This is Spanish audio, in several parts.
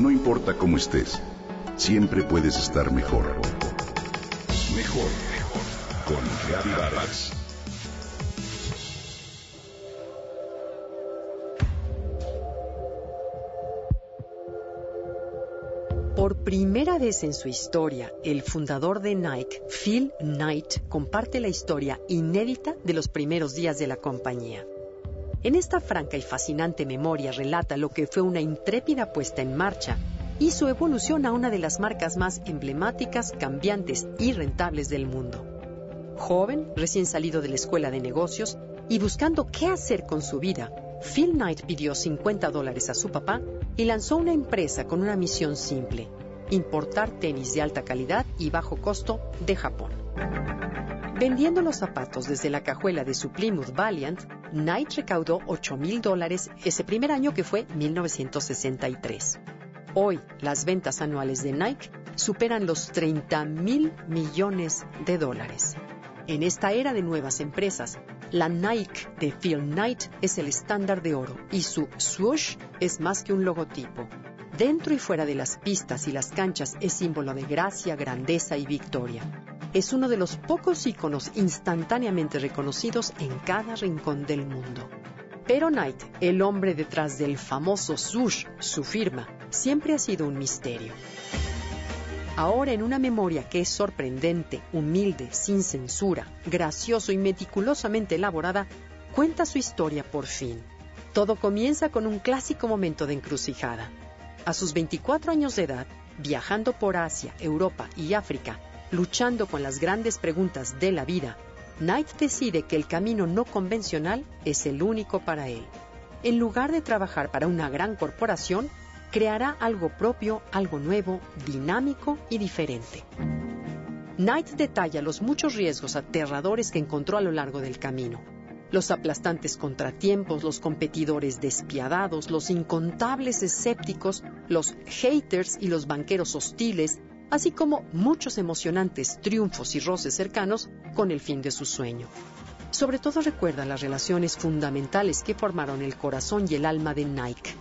No importa cómo estés, siempre puedes estar mejor. Mejor, mejor. Con Reavivadas. Por primera vez en su historia, el fundador de Nike, Phil Knight, comparte la historia inédita de los primeros días de la compañía. En esta franca y fascinante memoria relata lo que fue una intrépida puesta en marcha y su evolución a una de las marcas más emblemáticas, cambiantes y rentables del mundo. Joven, recién salido de la escuela de negocios y buscando qué hacer con su vida, Phil Knight pidió 50 dólares a su papá y lanzó una empresa con una misión simple, importar tenis de alta calidad y bajo costo de Japón. Vendiendo los zapatos desde la cajuela de su Plymouth Valiant, Knight recaudó 8 mil dólares ese primer año que fue 1963. Hoy, las ventas anuales de Nike superan los 30 mil millones de dólares. En esta era de nuevas empresas, la Nike de Phil Knight es el estándar de oro y su swoosh es más que un logotipo. Dentro y fuera de las pistas y las canchas es símbolo de gracia, grandeza y victoria. Es uno de los pocos íconos instantáneamente reconocidos en cada rincón del mundo. Pero Knight, el hombre detrás del famoso swoosh, su firma, siempre ha sido un misterio. Ahora en una memoria que es sorprendente, humilde, sin censura, gracioso y meticulosamente elaborada, cuenta su historia por fin. Todo comienza con un clásico momento de encrucijada. A sus 24 años de edad, viajando por Asia, Europa y África, luchando con las grandes preguntas de la vida, Knight decide que el camino no convencional es el único para él. En lugar de trabajar para una gran corporación, creará algo propio, algo nuevo, dinámico y diferente. Knight detalla los muchos riesgos aterradores que encontró a lo largo del camino. Los aplastantes contratiempos, los competidores despiadados, los incontables escépticos, los haters y los banqueros hostiles, así como muchos emocionantes triunfos y roces cercanos con el fin de su sueño. Sobre todo recuerda las relaciones fundamentales que formaron el corazón y el alma de Nike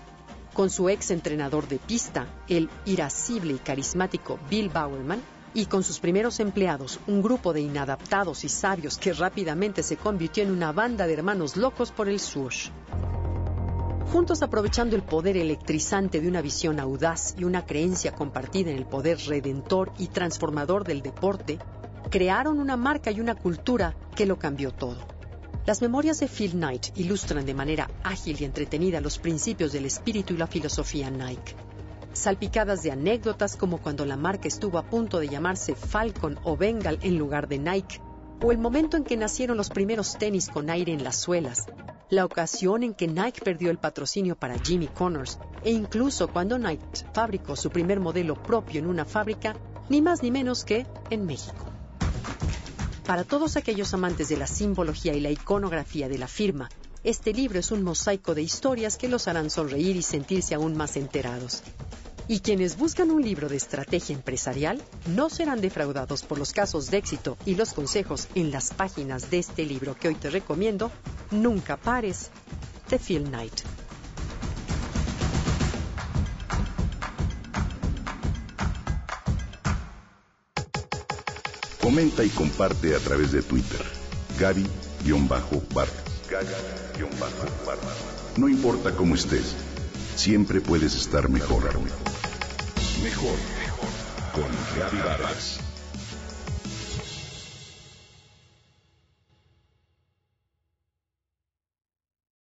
con su ex entrenador de pista, el irascible y carismático Bill Bowerman, y con sus primeros empleados, un grupo de inadaptados y sabios que rápidamente se convirtió en una banda de hermanos locos por el swoosh. Juntos aprovechando el poder electrizante de una visión audaz y una creencia compartida en el poder redentor y transformador del deporte, crearon una marca y una cultura que lo cambió todo. Las memorias de Phil Knight ilustran de manera ágil y entretenida los principios del espíritu y la filosofía Nike. Salpicadas de anécdotas como cuando la marca estuvo a punto de llamarse Falcon o Bengal en lugar de Nike, o el momento en que nacieron los primeros tenis con aire en las suelas, la ocasión en que Nike perdió el patrocinio para Jimmy Connors, e incluso cuando Nike fabricó su primer modelo propio en una fábrica, ni más ni menos que en México. Para todos aquellos amantes de la simbología y la iconografía de la firma, este libro es un mosaico de historias que los harán sonreír y sentirse aún más enterados. Y quienes buscan un libro de estrategia empresarial no serán defraudados por los casos de éxito y los consejos en las páginas de este libro que hoy te recomiendo, Nunca pares, de Phil Knight. Comenta y comparte a través de Twitter. Gaby-Vargas. No importa cómo estés, siempre puedes estar mejor. Mejor, mejor. Con Gaby Vargas.